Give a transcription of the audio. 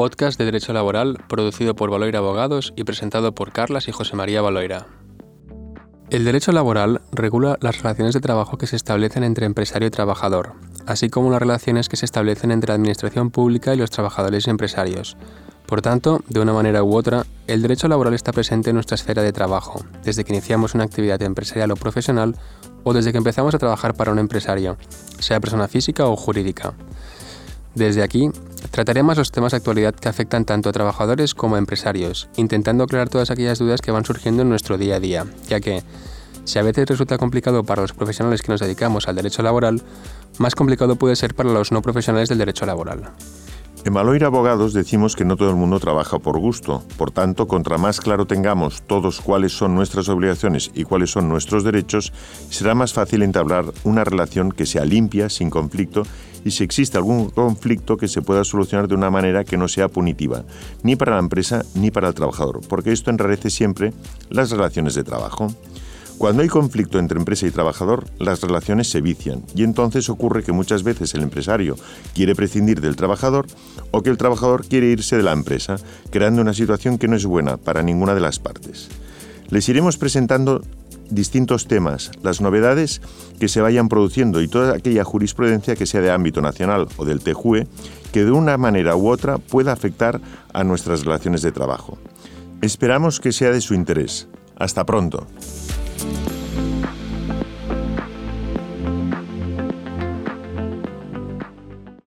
podcast de Derecho Laboral producido por Valoira Abogados y presentado por Carlas y José María Valoira. El derecho laboral regula las relaciones de trabajo que se establecen entre empresario y trabajador, así como las relaciones que se establecen entre la administración pública y los trabajadores y empresarios. Por tanto, de una manera u otra, el derecho laboral está presente en nuestra esfera de trabajo, desde que iniciamos una actividad empresarial o profesional o desde que empezamos a trabajar para un empresario, sea persona física o jurídica. Desde aquí, trataremos los temas de actualidad que afectan tanto a trabajadores como a empresarios, intentando aclarar todas aquellas dudas que van surgiendo en nuestro día a día, ya que, si a veces resulta complicado para los profesionales que nos dedicamos al derecho laboral, más complicado puede ser para los no profesionales del derecho laboral. En Maloir Abogados decimos que no todo el mundo trabaja por gusto. Por tanto, contra más claro tengamos todos cuáles son nuestras obligaciones y cuáles son nuestros derechos, será más fácil entablar una relación que sea limpia, sin conflicto, y si existe algún conflicto que se pueda solucionar de una manera que no sea punitiva, ni para la empresa ni para el trabajador, porque esto enrarece siempre las relaciones de trabajo. Cuando hay conflicto entre empresa y trabajador, las relaciones se vician y entonces ocurre que muchas veces el empresario quiere prescindir del trabajador o que el trabajador quiere irse de la empresa, creando una situación que no es buena para ninguna de las partes. Les iremos presentando distintos temas, las novedades que se vayan produciendo y toda aquella jurisprudencia que sea de ámbito nacional o del TJUE que de una manera u otra pueda afectar a nuestras relaciones de trabajo. Esperamos que sea de su interés. Hasta pronto.